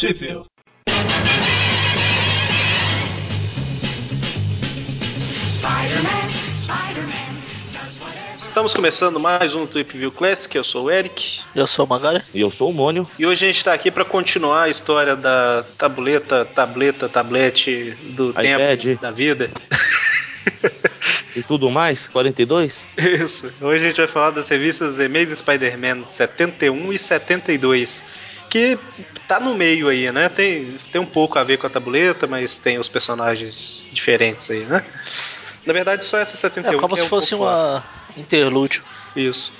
Sheffield. Estamos começando mais um Trip View Classic. Eu sou o Eric. Eu sou o Magari. E eu sou o Mônio. E hoje a gente está aqui para continuar a história da tableta, tableta, tablete do iPad. tempo da vida. E tudo mais, 42? Isso. Hoje a gente vai falar das revistas Amazing Spider-Man 71 e 72. Que tá no meio aí, né? Tem, tem um pouco a ver com a tabuleta, mas tem os personagens diferentes aí, né? Na verdade, só essa 71 É como que se um fosse uma interlúdio. Isso.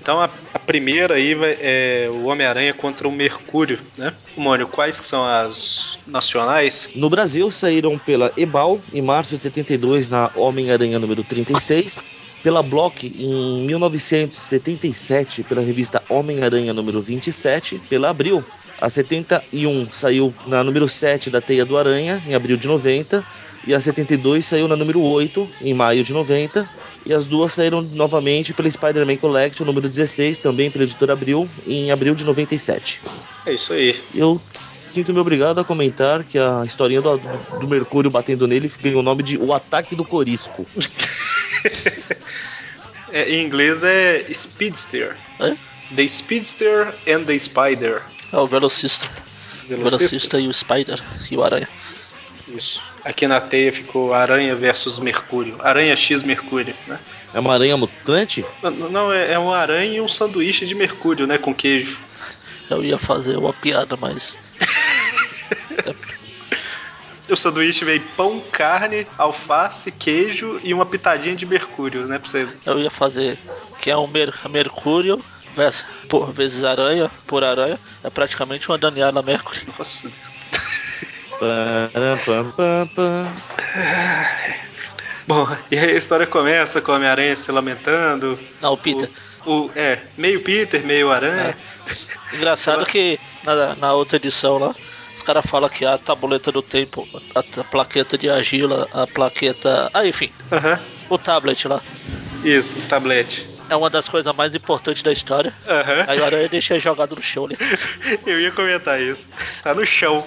Então a, a primeira aí vai- é o Homem-Aranha contra o Mercúrio, né? Mônio, quais que são as nacionais? No Brasil saíram pela Ebal em março de 72 na Homem-Aranha número 36, pela Block em 1977 pela revista Homem-Aranha número 27, pela Abril. A 71 saiu na número 7 da Teia do Aranha em abril de 90 e a 72 saiu na número 8 em maio de 90. E as duas saíram novamente pela Spider-Man Collection número 16, também pela editora Abril, em abril de 97. É isso aí. Eu sinto-me obrigado a comentar que a historinha do, do Mercúrio batendo nele ganhou o nome de O Ataque do Corisco. É, em inglês é Speedster. É? The Speedster and the Spider. É o velocista. O Velocista? velocista e o Spider e o Aranha. Isso. Aqui na teia ficou Aranha versus Mercúrio. Aranha X Mercúrio, né? É uma aranha mutante? Não, Não, é, é um aranha e um sanduíche de mercúrio, né? Com queijo. Eu ia fazer uma piada, mas. O sanduíche veio pão, carne, alface, queijo e uma pitadinha de mercúrio, né? Pra você... Eu ia fazer que é um mer Mercúrio vezes, por vezes aranha por aranha. É praticamente uma Daniela Mercury. Nossa Deus. Param, pam, pam, pam. Bom, e aí a história começa com o Homem-Aranha se lamentando. Não, o Peter. O, é, meio Peter, meio aranha. Engraçado que na, na outra edição lá, os caras falam que a tabuleta do tempo, a, a plaqueta de argila, a plaqueta. Ah, enfim, Aham. o tablet lá. Isso, tablete. É uma das coisas mais importantes da história. Aham. Aí o aranha deixa jogado no chão ali. Eu ia comentar isso. Tá no chão.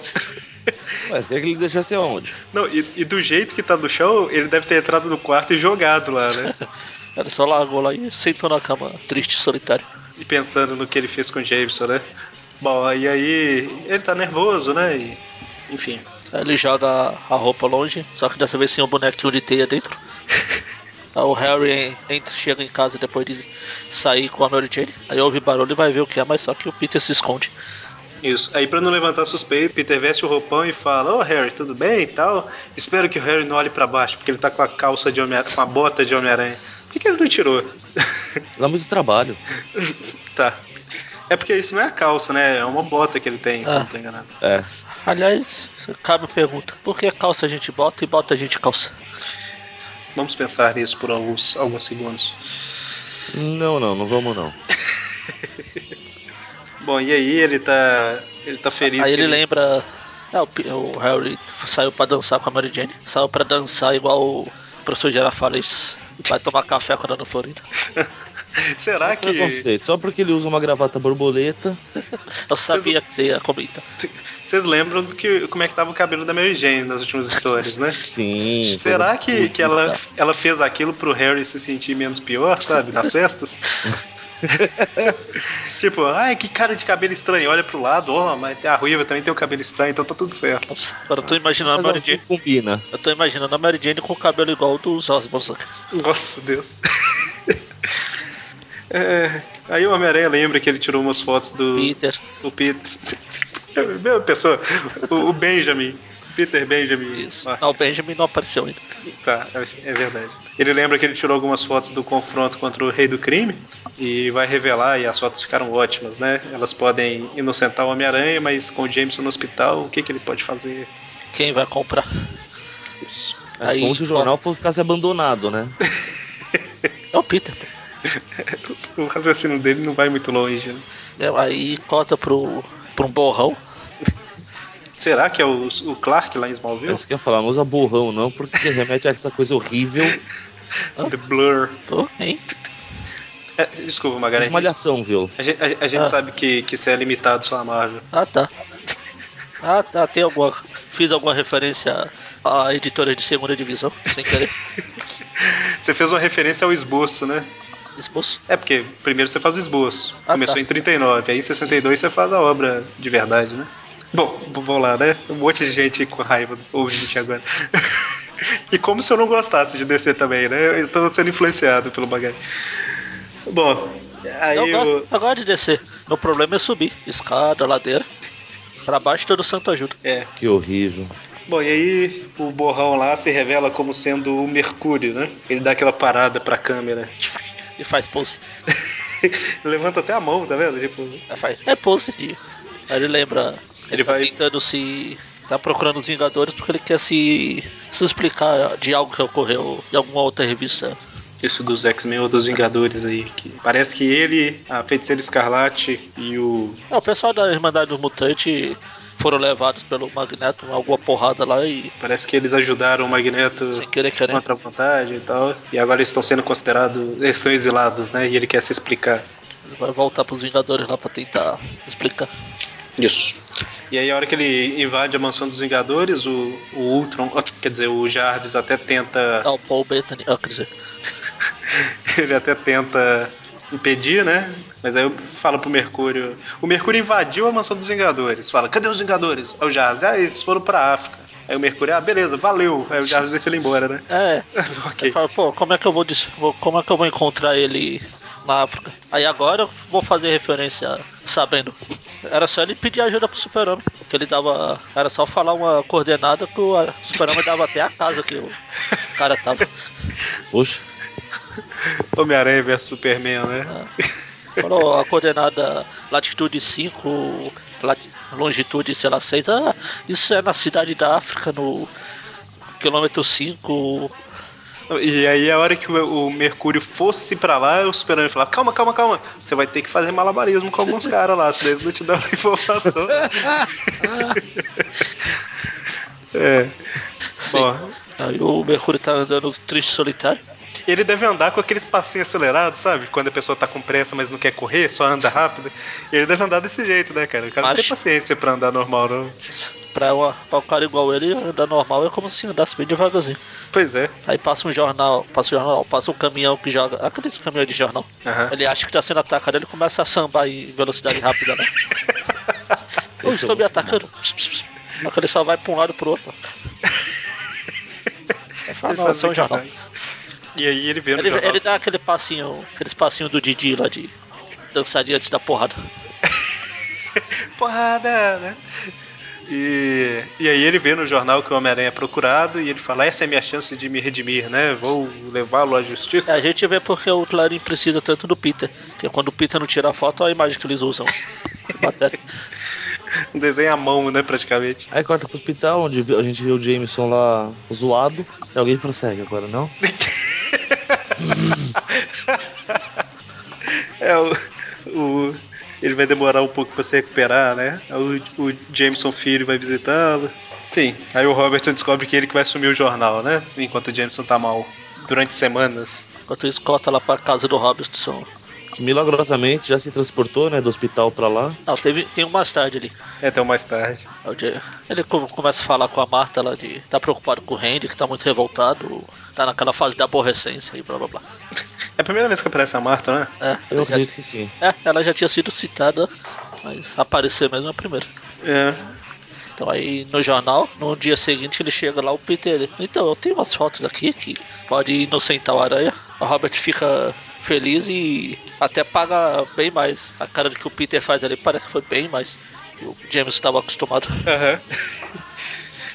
Mas quer que ele deixasse aonde? Não, e, e do jeito que tá no chão, ele deve ter entrado no quarto e jogado lá, né? Ele só largou lá e sentou na cama, triste e solitário. E pensando no que ele fez com o Jameson, né? Bom, e aí ele tá nervoso, né? E, enfim. Aí ele joga a roupa longe, só que dessa vez sem o bonequinho de teia dentro. Aí o Harry entra, chega em casa depois de sair com a Mary Jane. Aí ouve barulho e vai ver o que é, mas só que o Peter se esconde. Isso. Aí pra não levantar suspeito, Peter veste o roupão e fala: Ô Harry, tudo bem e tal? Espero que o Harry não olhe pra baixo, porque ele tá com a calça de homem com a bota de Homem-Aranha. Por que, que ele não tirou? Dá muito trabalho. tá. É porque isso não é a calça, né? É uma bota que ele tem, se eu Ah. não tô enganado. É. Aliás, cabe a pergunta: por que calça a gente bota e bota a gente calça? Vamos pensar nisso por alguns, alguns segundos. Não, não, não vamos não. Bom, e aí ele tá. Ele tá feliz. Aí que ele lembra. É, o, o Harry saiu pra dançar com a Mary Jane. Saiu pra dançar igual o professor Girafales vai tomar café quando na Florida. Será que. Preconceito. Só porque ele usa uma gravata borboleta. Eu sabia que você ia comentar. Vocês lembram do que, como é que tava o cabelo da Mary Jane nas últimas histórias, né? Sim. Será que, que ela, ela fez aquilo pro Harry se sentir menos pior, sabe? Nas festas? tipo, ai, que cara de cabelo estranho. Olha pro lado, ó, mas a Ruiva também tem o cabelo estranho, então tá tudo certo. Nossa, agora eu tô imaginando a Mas Mary assim Jane. combina. Eu tô imaginando a Mary Jane com o cabelo igual dos Osborns. Nossa, Deus. É, aí o Homem-Aranha lembra que ele tirou umas fotos do, Peter. do Peter. Meu, pessoa, o, o Benjamin. Peter Benjamin. Isso. Ah, Não, o Benjamin não apareceu ainda. Tá, é verdade. Ele lembra que ele tirou algumas fotos do confronto contra o Rei do Crime e vai revelar, e as fotos ficaram ótimas, né? Elas podem inocentar o Homem-Aranha, mas com o Jameson no hospital, o que, que ele pode fazer? Quem vai comprar? Isso. É Aí, como se o jornal fosse ficasse abandonado, né? É o Peter. O raciocínio dele não vai muito longe. Né? É, Aí corta pro, pro um borrão. Será que é o, o Clark lá em É Smallville? isso que eu ia falar, não usa borrão não, porque remete a essa coisa horrível. The Blur. Pô, hein? É, desculpa, Magalhães. Esmalhação, viu? A gente, a- a gente Ah. sabe que, que isso é limitado só a Marvel. Ah, tá. Ah, tá, tem alguma. Fiz alguma referência a editoras de segunda divisão, sem querer. Você fez uma referência ao esboço, né? Esboço. É porque primeiro você faz o esboço. Ah, Começou tá. em 39, aí em 62 você faz a obra de verdade, né? Bom, vamos lá, né? Um monte de gente com raiva ouvinte agora. e como se eu não gostasse de descer também, né? Eu tô sendo influenciado pelo bagagem. Bom, aí eu gosto, eu gosto de descer. Meu problema é subir. Escada, ladeira. Pra baixo todo santo ajuda. É. Que horrível. Bom, e aí o borrão lá se revela como sendo o Mercúrio, né? Ele dá aquela parada pra câmera. E faz pose. Levanta até a mão, tá vendo? Tipo, É, faz, é pose de. Aí ele lembra. Ele, Ele tá vai- tentando se. Tá procurando os Vingadores porque ele quer se. se explicar de algo que ocorreu em alguma outra revista. isso dos X-Men ou dos Vingadores aí. Que parece que ele, a Feiticeira Escarlate e o. É, o pessoal da Irmandade do Mutante foram levados pelo Magneto, alguma porrada lá e Parece que eles ajudaram o Magneto sem querer querer. contra a vontade e tal. E agora eles estão sendo considerados. Eles estão exilados, né? E ele quer se explicar. Ele vai voltar pros Vingadores lá pra tentar explicar. Isso. E aí, a hora que ele invade a mansão dos Vingadores, o, o Ultron, quer dizer, o Jarvis até tenta. Ah, o Paul Bettany, ah, quer dizer, ele até tenta impedir, né? Mas aí eu falo pro Mercúrio. O Mercúrio invadiu a mansão dos Vingadores. Fala, cadê os Vingadores? Aí o Jarvis, ah, eles foram pra África. Aí o Mercúrio, ah, beleza, valeu. Aí o Jarvis deixa ele embora, né? é, ok. Fala, pô, como é que eu vou- como é que eu vou encontrar ele na África? Aí agora eu vou fazer referência sabendo. Era só ele pedir ajuda pro Super-Homem. Que ele dava. Era só falar uma coordenada que o a- Super-Homem dava até a casa que o cara tava. Poxa, Homem-Aranha vs Superman, né? Falou a coordenada latitude 5, lat- longitude, sei lá, 6. Ah, isso é na cidade da África, no quilômetro 5. E aí, a hora que o, o Mercúrio fosse pra lá, o Superman falava: calma, calma, calma. Você vai ter que fazer malabarismo com alguns caras lá, senão eles não te dão informação. é. Bom, Aí o Mercúrio tá andando triste solitário. Ele deve andar com aqueles passinhos acelerados, sabe? Quando a pessoa tá com pressa, mas não quer correr, só anda rápido. Ele deve andar desse jeito, né, cara? O cara não tem paciência pra andar normal, não. Pra, uma, pra um cara igual ele, andar normal é como se andasse bem devagarzinho. Pois é. Aí passa um jornal, passa um jornal, passa um caminhão que joga. Aqueles caminhões de jornal. Aham. Ele acha que tá sendo atacado, ele começa a sambar em velocidade rápida, né? Eu estou me atacando. Só que ele só vai pra um lado e pro outro. Ele não, é um jornal. E aí ele vê no Ele, jornal. ele dá aquele passinho, aqueles passinho do Didi lá de dançadinha antes da porrada. porrada, né? E, e aí ele vê no jornal que o Homem-Aranha é procurado e ele fala, essa é a minha chance de me redimir, né? Vou levá-lo à justiça. É, a gente vê porque o Clarim precisa tanto do Peter. Que quando o Peter não tira a foto, olha a imagem que eles usam. Um desenho à mão, né, praticamente. Aí corta pro hospital, onde a gente vê o Jameson lá zoado. E alguém prossegue agora, não? É, o, o- ele vai demorar um pouco pra se recuperar, né? O, o Jameson Filho vai visitá-lo. Enfim, aí o Robertson descobre que ele que vai assumir o jornal, né? Enquanto o Jameson tá mal. Durante semanas. Enquanto isso, corta lá pra casa do Robinson. Que milagrosamente já se transportou, né, do hospital pra lá. Não, teve, tem um mais tarde ali. É, Até mais tarde. É Ele co- começa a falar com a Marta lá de. tá preocupado com o Randy, que tá muito revoltado, tá naquela fase da aborrecência e blá blá blá. É a primeira vez que aparece a Marta, né? É, Eu já- acredito que sim. é, ela já tinha sido citada, mas aparecer mesmo é a primeira. É. Então aí no jornal, no dia seguinte ele chega lá, o Peter ele, então eu tenho umas fotos aqui que pode inocentar o aranha. O Robert fica feliz e até paga bem mais. A cara que o Peter faz ali parece que foi bem mais que o James estava acostumado. Aham.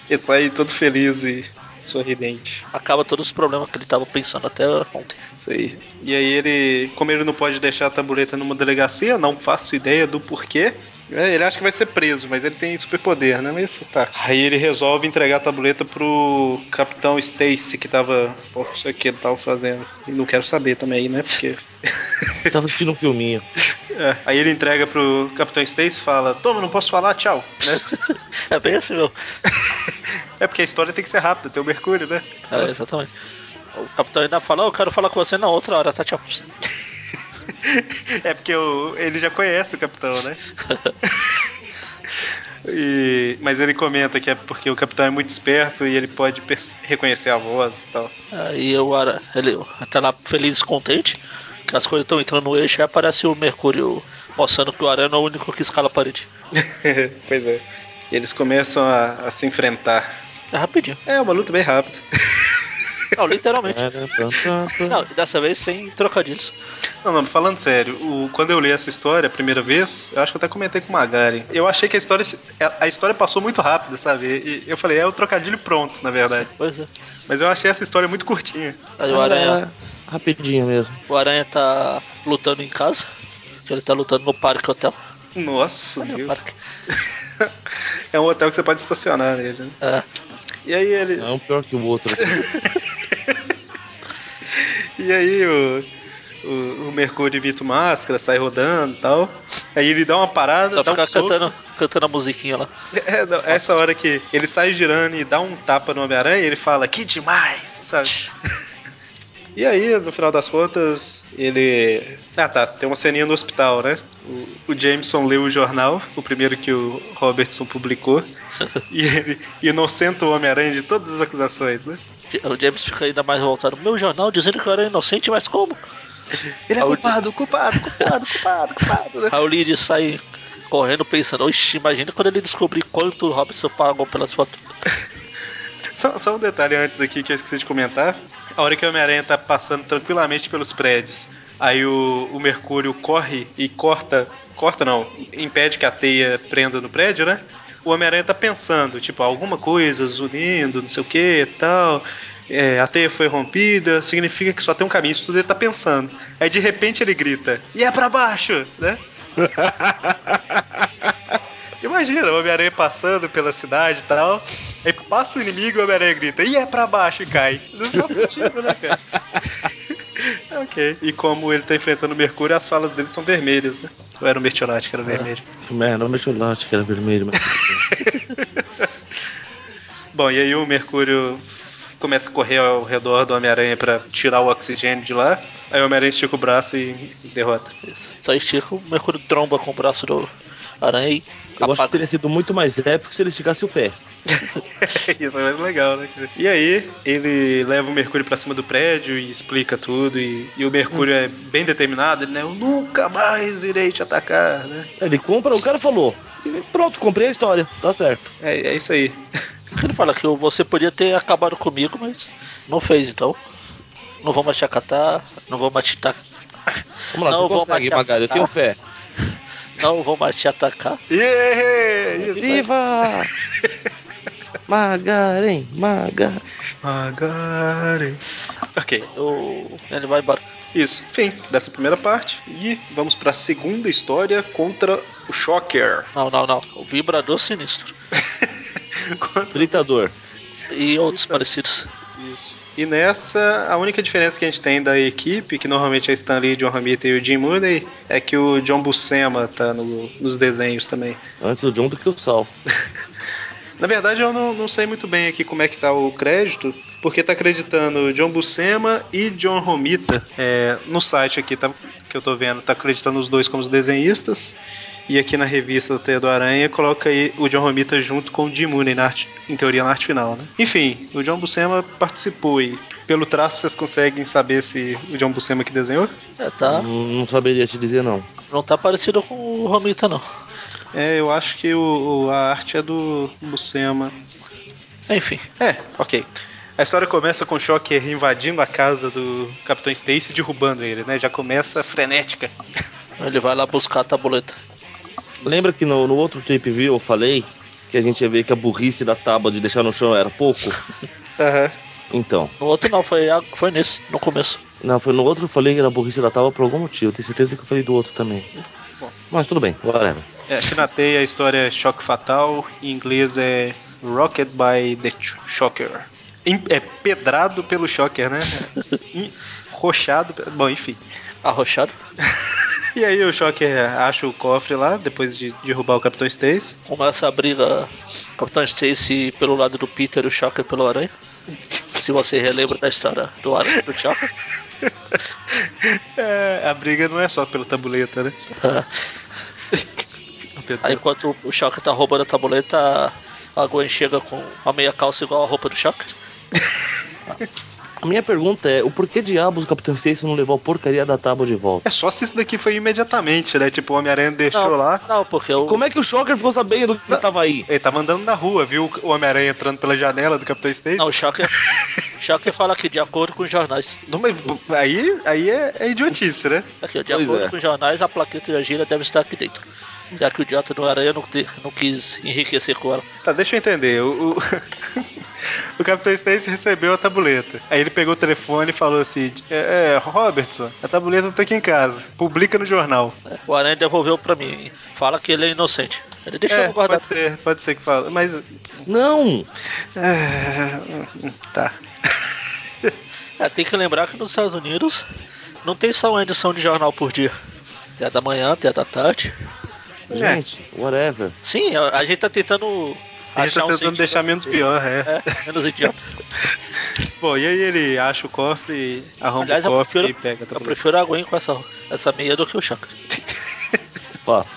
Ele sai todo feliz e sorridente. Acaba todos os problemas que ele estava pensando até ontem. Isso aí. E aí ele, como ele não pode deixar a tabuleta numa delegacia, não faço ideia do porquê. é, Ele acha que vai ser preso, mas ele tem superpoder, né? Mas tá. Aí ele resolve entregar a tabuleta pro Capitão Stacy, que tava. Pô, isso aqui ele tava fazendo. E não quero saber também, né? Porque. Tava assistindo um filminho. É, Aí ele entrega pro Capitão Stacy e fala: Toma, não posso falar, tchau. Né? É bem assim, meu. é porque a história tem que ser rápida, tem o Mercúrio, né? É, exatamente. O capitão ainda fala, "Oh, eu quero falar com você na outra hora, tá? Tchau. É porque o- ele já conhece o capitão, né? E, mas ele comenta que é porque o capitão é muito esperto e ele pode reconhecer a voz e tal. Aí o Aranha, ele tá lá feliz e contente, que as coisas estão entrando no eixo, aí aparece o Mercúrio mostrando que o Aranha é o único que escala a parede. pois é. E eles começam a, a se enfrentar. É rapidinho. É uma luta bem rápida. Não, literalmente. É. Não, e dessa vez sem trocadilhos. Não, não, falando sério, o- quando eu li essa história a primeira vez, eu acho que eu até comentei com o Magari. Eu achei que a história, a história passou muito rápido, sabe? E eu falei, é o trocadilho pronto, na verdade. Pois é. Mas eu achei essa história muito curtinha. Aí o Aranha, É, rapidinho mesmo. o Aranha tá lutando em casa. Ele tá lutando no parque hotel. Nossa, Olha o Deus. parque. É um hotel que você pode estacionar nele. né? É. E aí ele. É um pior que o outro. E aí o, o, o Mercúrio imita o máscara, sai rodando e tal. Aí ele dá uma parada, Só dá ficar um cantando, cantando a musiquinha lá. É, não, essa hora que ele sai girando e dá um tapa no Homem-Aranha, ele fala, que demais, sabe? E aí, no final das contas, ele. Ah tá, tem uma ceninha no hospital, né? O, o Jameson leu o jornal, o primeiro que o Robertson publicou, e ele inocenta o Homem-Aranha de todas as acusações, né? O James fica ainda mais voltado. Meu jornal dizendo que eu era inocente, mas como? Ele é o- culpado, culpado, culpado, culpado, culpado, né? Aí o Lid sai correndo pensando, oxi, imagina quando ele descobrir quanto o Robson pagou pelas fotos. Só, só um detalhe antes aqui que eu esqueci de comentar. A hora que o Homem-Aranha tá passando tranquilamente pelos prédios, aí o, o Mercúrio corre e corta. Corta não, impede que a teia prenda no prédio, né? O Homem-Aranha tá pensando, tipo, alguma coisa zunindo, não sei o que tal. É, a teia foi rompida, significa que só tem um caminho, isso tudo ele tá pensando. Aí de repente ele grita, e é pra baixo, né? Imagina, o Homem-Aranha passando pela cidade e tal. Aí passa o inimigo e o Homem-Aranha grita, e é pra baixo e cai. Não faz sentido, né, cara? ok. E como ele tá enfrentando o Mercúrio, as falas dele são vermelhas, né? Ou era o Mertionate que era vermelho? É, mexeu lá, acho que era vermelho, mas. Bom, e aí o Mercúrio começa a correr ao redor do Homem-Aranha pra tirar o oxigênio de lá. Aí o Homem-Aranha estica o braço e derrota. Isso. Só estica, o Mercúrio tromba com o braço do Aranha e Eu acho que apaga. teria sido muito mais épico se ele esticasse o pé. Isso é mais legal, né? E aí, ele leva o Mercúrio pra cima do prédio e explica tudo. E, e o Mercúrio é bem determinado, ele, né? Eu nunca mais irei te atacar, né? Ele compra, o cara falou. E Pronto, comprei a história, tá certo. É, é isso aí. Ele fala que você podia ter acabado comigo, mas não fez, então. Não vou mais te acatar, não vou mais te. Vamos lá, Não, você vou consegue, Magari, eu tenho fé. Não vou mais te atacar. Yeah, isso. Viva! Magaren, Maga. Magaren. Ok, Eu... Ele vai embora. isso. Fim dessa primeira parte. E vamos pra segunda história contra o Shocker. Não, não, não. O vibrador sinistro. Contra- Gritador. E outros parecidos. Isso. E nessa, a única diferença que a gente tem da equipe, que normalmente é Stan Lee, John Romita e o Jim Mooney, é que o John Buscema tá no- nos desenhos também. Antes do John do que o Sal. Na verdade, eu não, não sei muito bem aqui como é que tá o crédito, porque tá acreditando John Buscema e John Romita. É, no site aqui tá, que eu tô vendo, tá acreditando os dois como os desenhistas. E aqui na revista da Teia do Aranha, coloca aí o John Romita junto com o Jim Mooney, na arte- em teoria, na arte final, né? Enfim, o John Buscema participou e pelo traço vocês conseguem saber se o John Buscema que desenhou? É, tá. Não, não saberia te dizer, não. Não tá parecido com o Romita, não. É, eu acho que o, o- a arte é do Buscema. Enfim. É, ok. A história começa com o Shocker invadindo a casa do Capitão Stacy e derrubando ele, né? Já começa frenética. Ele vai lá buscar a tabuleta. Lembra que no, no outro Trip View eu falei que a gente ia ver que a burrice da tábua de deixar no chão era pouco? Aham. Então. No outro não, foi, foi nesse, no começo. Não, foi no outro eu falei que era a burrice da tábua por algum motivo. Tenho certeza que eu falei do outro também. Bom. Mas tudo bem, whatever. É, a história é Choque Fatal, em inglês é Rocket by the Shocker. É pedrado pelo Shocker, né? Rochado. Bom, enfim. Arrochado. E aí o Shocker acha o cofre lá, depois de derrubar o Capitão Stacy. Começa a briga Capitão Stacy pelo lado do Peter e o Shocker pelo Aranha. Se você relembra da história do Aranha do Shocker. É, a briga não é só pela tabuleta, né? É, Aí enquanto o Shocker tá roubando a tabuleta, a Gwen chega com uma meia calça igual a roupa do Shocker. A minha pergunta é: o porquê diabos o Capitão Stacy não levou a porcaria da tábua de volta? É só se isso daqui foi imediatamente, né? Tipo, o Homem-Aranha deixou Não, lá. não, porque o. Como é que o Shocker ficou sabendo que ele tava aí? Ele tava andando na rua, viu o Homem-Aranha entrando pela janela do Capitão Stacy. Não, o Shocker. Shocker fala aqui, de acordo com os jornais. Não, mas aí, aí é, é idiotice, né? Aqui, de Pois acordo é. com os jornais, a plaqueta de gira deve estar aqui dentro. Já que o idiota do Aranha não, te- não quis enriquecer com ela. Tá, deixa eu entender. O, o, o Capitão Stacy recebeu a tabuleta. Aí ele pegou o telefone e falou assim: é, é, Robertson, a tabuleta tá aqui em casa. Publica no jornal. O Aranha devolveu pra mim. Fala que ele é inocente. Ele deixou é, eu guardar. pode ser, pode ser que fala. Mas. Não! é, tá. É, tem que lembrar que nos Estados Unidos não tem só uma edição de jornal por dia. Tem a da manhã, tem a da tarde. Gente, whatever. Sim, a, gente tá tentando. A gente tá achar um tentando sentido- deixar menos pior, é. É, menos idiota. Bom, e aí ele acha o cofre, arromba Aliás, o cofre prefiro, e pega a eu prefiro a Gwen com essa, essa meia do que o Chakra. Fato.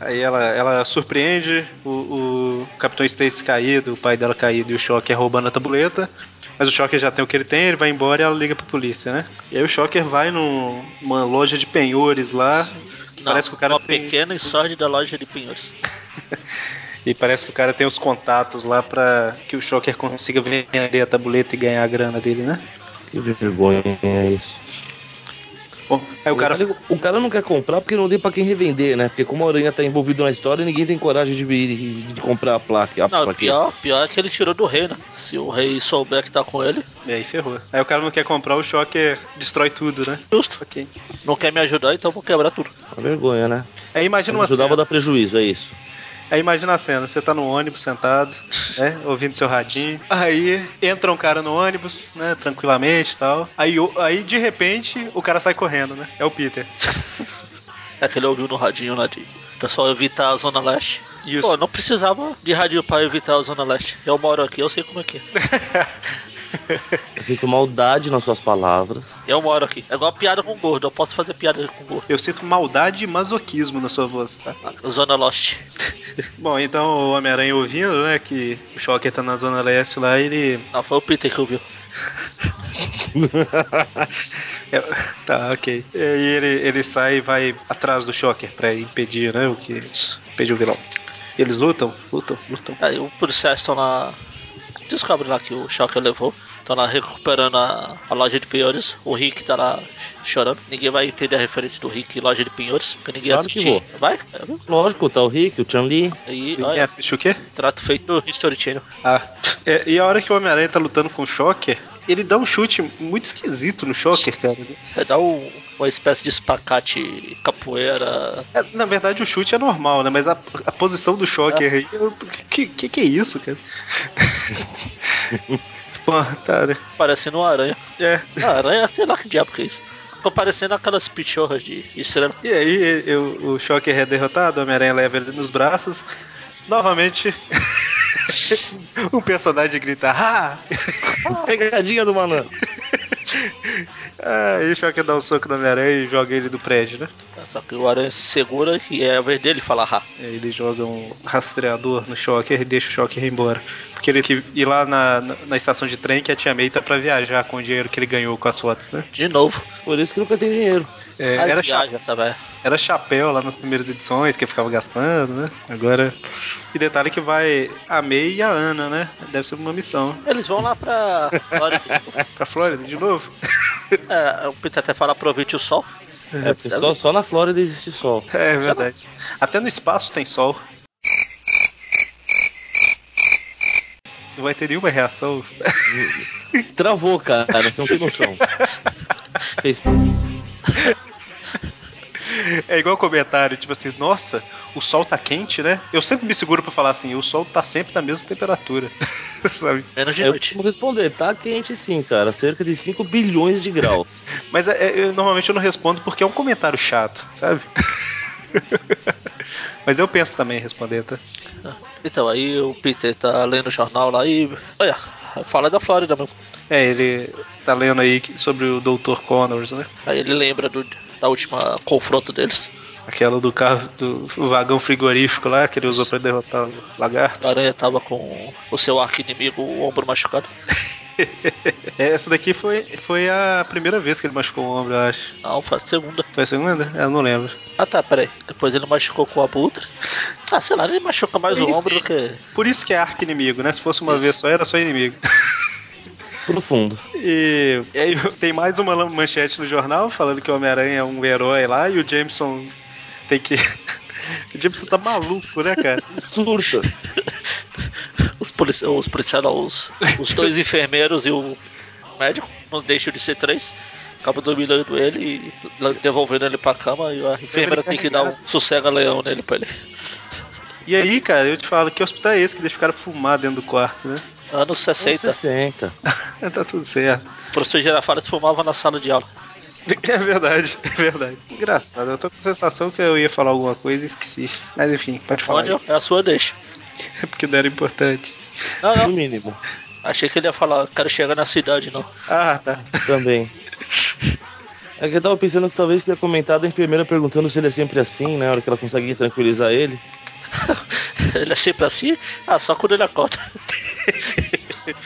Aí ela, ela surpreende o, o Capitão Stacy caído, o pai dela caído e o Shocker roubando a tabuleta. Mas o Shocker já tem o que ele tem, ele vai embora e ela liga pra polícia, né? E aí o Shocker vai num- numa loja de penhores lá. que Não, parece que o cara uma tem. pequena e sórdida loja de penhores. E parece que o cara tem os contatos lá pra que o Shocker consiga vender a tabuleta e ganhar a grana dele, né? Que vergonha é isso. Bom, aí o cara. o cara não quer comprar porque não tem pra quem revender, né? Porque como a Aranha tá envolvido na história, ninguém tem coragem de, vir- de comprar a placa. A Não, pior, pior é que ele tirou do rei, né? Se o rei souber que tá com ele, E aí ferrou. Aí o cara não quer comprar, o Shocker destrói tudo, né? justo. Ok. Não quer me ajudar, então eu vou quebrar tudo. Uma vergonha, né? Aí imagina uma ajudava a cena. dar prejuízo, é isso. Aí imagina a cena, você tá no ônibus sentado, né, ouvindo seu radinho. Aí entra um cara no ônibus, né, tranquilamente e tal. Aí, aí de repente o cara sai correndo, né? É o Peter. É que ele ouviu no radinho lá de. O pessoal evitar a Zona Leste. Isso. Pô, não precisava de radinho pra evitar a Zona Leste. Eu moro aqui, eu sei como é que é. Eu sinto maldade nas suas palavras. Eu moro aqui. É igual piada com gordo, eu posso fazer piada com gordo. Eu sinto maldade e masoquismo na sua voz, tá? Zona Lost. Bom, então o Homem-Aranha ouvindo, né, que o Shocker tá na Zona Leste lá, ele... Não, foi o Peter que ouviu. é, tá, ok. E aí ele, ele sai e vai atrás do Shocker pra impedir, né, o que... impedir o vilão. Eles lutam, lutam, lutam. Aí os policiais estão lá. Descobre lá que o Shocker levou. Estão lá recuperando a, a loja de penhores. O Rick tá lá chorando. Ninguém vai entender a referência do Rick loja de penhores. Porque ninguém Claro que assistiu. Vai? É? Lógico, tá o Rick, o. Aí, Ninguém olha, assiste o quê? trato feito no History Channel. Ah, é, e a hora que o Homem-Aranha tá lutando com o Shocker, ele dá um chute muito esquisito no Shocker, cara. É dar um- uma espécie de espacate capoeira. É, na verdade, o chute é normal, né? Mas a, a posição do Shocker aí, eu, que, que que é isso, cara? Pô, tá, né? Parecendo uma aranha. É. Ah, aranha, sei lá que diabo que é isso. Ficou parecendo aquelas pichorras de estrela. E aí, eu, o Shocker é derrotado, o Homem-Aranha leva ele nos braços. Novamente, um personagem grita, ah! Pegadinha do malandro. Aí o Shocker dá um soco no Homem-Aranha e joga ele do prédio, né? Só que o aranha se segura e é a vez dele falar ha. Aí Ele joga um rastreador no Shocker e deixa o Shocker ir embora. Porque ele que ir lá na, na, na estação de trem que a Tia May tá pra viajar com o dinheiro que ele ganhou com as fotos, né? De novo. Por isso que nunca tem dinheiro. É, era, cha- viaja essa velha. era chapéu lá nas primeiras edições que ele ficava gastando, né? Agora. E detalhe que vai a May e a Ana, né? Deve ser uma missão. Eles vão lá pra Flórida. Pra Flórida de novo? é, o Peter até fala aproveite o sol. É, porque só, só na Flórida existe sol. É verdade. Até no espaço tem sol. Não vai ter nenhuma reação. Travou, cara, você não tem noção. Fez. É igual comentário, tipo assim, nossa, o sol tá quente, né? Eu sempre me seguro pra falar assim, o sol tá sempre na mesma temperatura. Sabe? Menos de Eu noite. vou responder, tá quente sim, cara. Cerca de 5 bilhões de graus. Mas é- é- eu, normalmente eu não respondo porque é um comentário chato, sabe? Mas eu penso também em responder, tá? Então, aí o Peter tá lendo o jornal lá e. Olha, fala da Flórida mesmo. É, ele tá lendo aí sobre o Dr. Connors, né? Aí ele lembra do, da última confronto deles. Aquela do carro, do vagão frigorífico lá, que ele usou pra derrotar o lagarto. A aranha tava com o seu arco inimigo, o ombro machucado. Essa daqui foi, foi a primeira vez que ele machucou o ombro, eu acho. Não, foi a segunda. Foi a segunda? Eu não lembro. Ah tá, peraí. Depois ele machucou com o abutre. Ah, sei lá, ele machuca mais o Isso. ombro do que. Por isso que é arco inimigo, né? Se fosse uma Isso. vez só, era só inimigo. Profundo. E, e aí tem mais uma manchete no jornal falando que o Homem-Aranha é um herói lá e o Jameson tem que. O Jameson tá maluco, né, cara? Surta. Os, polici os policiais, não, os, os dois enfermeiros e o médico, não deixam de ser três. Acaba dominando ele e devolvendo ele pra cama e a enfermeira tem que dar um sossega-leão nele pra ele. E aí, cara, eu te falo, que hospital é esse que deixa o cara fumar dentro do quarto, né? Anos 60, 60. tá tudo certo. o professor Girafales fumava na sala de aula. É verdade, é verdade. Engraçado, eu tô com a sensação que eu ia falar alguma coisa e esqueci. Mas enfim, pode falar. Aí. é a sua deixa. É porque não era importante. Não, No não, mínimo. achei que ele ia falar, quero chegar na cidade, não. Ah, tá. Também. É que eu tava pensando que talvez tenha comentado a enfermeira perguntando se ele é sempre assim, né? Na hora que ela consegue tranquilizar ele. Ele é sempre assim? Ah, só quando ele acorda.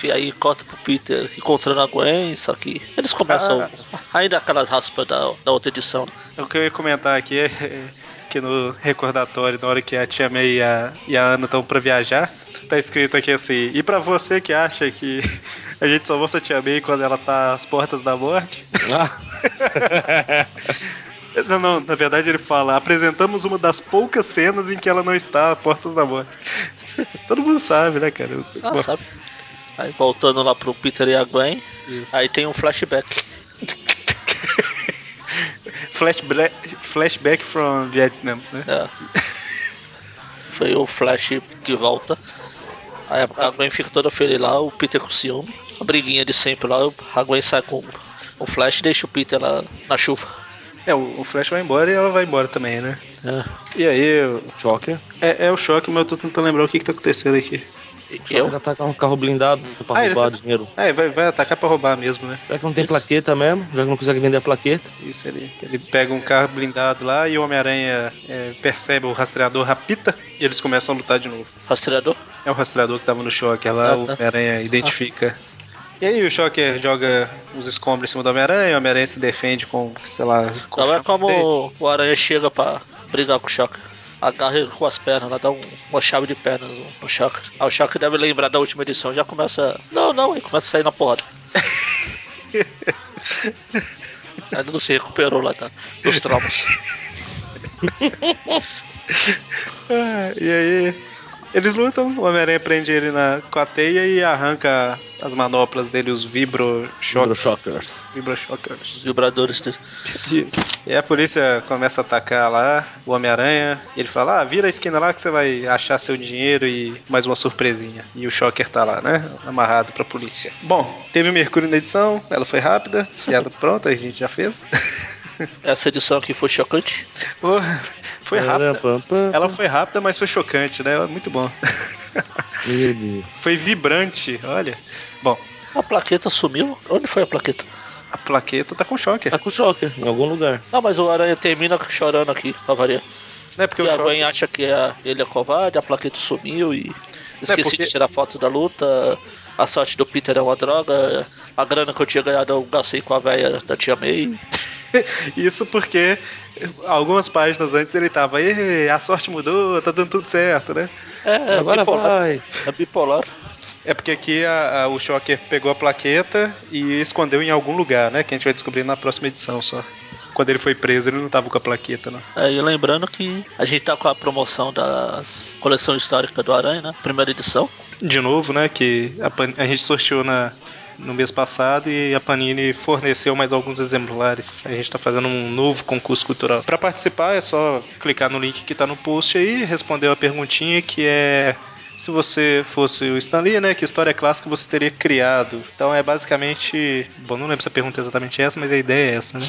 E aí corta pro Peter encontrando a Gwen, só que eles começam ainda aquelas raspas da, da outra edição. O que eu ia comentar aqui é que no recordatório, na hora que a Tia May e a, e a Ana estão pra viajar, tá escrito aqui assim: E pra você que acha que a gente só mostra a Tia May quando ela tá às portas da morte? Ah, Não, não, na verdade ele fala: apresentamos uma das poucas cenas em que ela não está às portas da morte. Todo mundo sabe, né, cara? Ah, sabe? Aí voltando lá pro Peter e a Gwen, Isso. aí tem um flashback. Flashback, flashback from Vietnam, né? É. Foi o Flash que volta. Aí a Gwen fica toda feliz lá, o Peter com ciúme. A briguinha de sempre lá, a Gwen sai com o Flash e deixa o Peter lá na chuva. É, o, Flash vai embora e ela vai embora também, né? É. E aí, o- Choker. é, é o choque, mas eu tô tentando lembrar o que que tá acontecendo aqui. E Choker eu? atacar um carro blindado pra Ah, ele roubar tá- dinheiro. É, vai, vai atacar pra roubar mesmo, né? Já que não tem Isso. plaqueta mesmo, já que não consegue vender a plaqueta. Isso, ele, ele pega um carro blindado lá e o Homem-Aranha é, percebe o rastreador rapita e eles começam a lutar de novo. Rastreador? É o rastreador que tava no Shocker lá, Ah, o tá. Homem-Aranha identifica. E aí o Shocker joga uns escombros em cima do Homem-Aranha, o Homem-Aranha se defende com, sei lá... com Então é como dele. o, o Aranha chega pra brigar com o Shocker. Agarra ele com as pernas, lá dá um- uma chave de pernas no, no Shocker. Aí o Shocker deve lembrar da última edição, já começa. Não, não, e começa a sair na porrada. Ainda não se recuperou lá tá, dos traumas. Ah, e aí eles lutam, o Homem-Aranha prende ele na, com a teia e arranca as manoplas dele, os vibro Vibro shockers. Shockers. Vibro Os shockers. vibradores dele. Isso. E a polícia começa a atacar lá o Homem-Aranha. Ele fala: Ah, vira a esquina lá que você vai achar seu dinheiro e mais uma surpresinha. E o Shocker tá lá, né? Amarrado pra polícia. Bom, teve o Mercúrio na edição, ela foi rápida, piada pronta, a gente já fez. Essa edição aqui foi chocante. Porra, foi rápida. Pam, pam, Ela foi rápida, mas foi chocante, né? Muito bom. Meu Deus. Foi vibrante, olha. Bom, A plaqueta sumiu. Onde foi a plaqueta? a plaqueta tá com Shocker. Tá com Shocker, em algum lugar. Não, mas o Aranha termina chorando aqui, pra variar. Não é porque Porque o a Gwen Shocker. acha que é- ele é covarde, a plaqueta sumiu e. Esqueci porque- de tirar foto da luta. A sorte do Peter é uma droga. A grana que eu tinha ganhado eu gastei com a velha da tia May. Isso porque algumas páginas antes ele tava, "Ê, a sorte mudou, tá dando tudo certo, né? É, é Agora bipolar. vai. É bipolar. É porque aqui a- a- o Shocker pegou a plaqueta e escondeu em algum lugar, né? Que a gente vai descobrir na próxima edição só. Quando ele foi preso, ele não tava com a plaqueta, não. É, e lembrando que a gente tá com a promoção das coleção histórica do Aranha, né? Primeira edição. De novo, né? Que a, a gente sorteou na, no mês passado e a Panini forneceu mais alguns exemplares. A gente tá fazendo um novo concurso cultural. Para participar é só clicar no link que tá no post aí, responder uma perguntinha que é se você fosse o Stan Lee, né, que história clássica você teria criado? Então é basicamente, bom, não lembro se a pergunta é exatamente essa, mas a ideia é essa, né?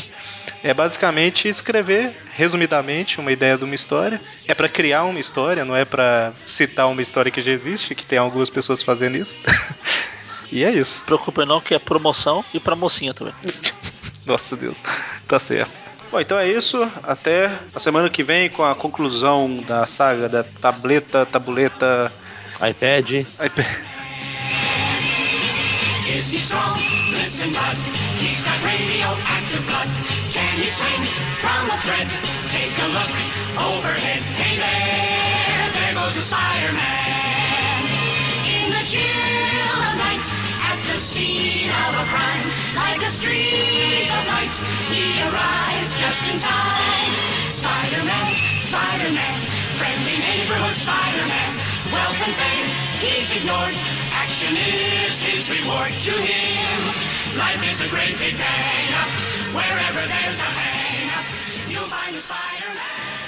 É basicamente escrever, resumidamente, uma ideia de uma história. É para criar uma história, não é para citar uma história que já existe, que tem algumas pessoas fazendo isso. e é isso. Preocupe não que é promoção e pra mocinha também. Nossa Deus, tá certo. Bom, então é isso. Até a semana que vem com a conclusão da saga da tableta, tabuleta, iPad. iPad. Is he strong? Listen, bud. He's got radioactive blood. Can he swing from a thread? Take a look overhead. Hey there, there goes a Spider-Man. In the chill scene of a crime, like a streak of light, he arrives just in time. Spider-Man, Spider-Man, friendly neighborhood Spider-Man. Wealth fame, he's ignored. Action is his reward to him. Life is a great big hang up. Wherever there's a hang you'll find a Spider-Man.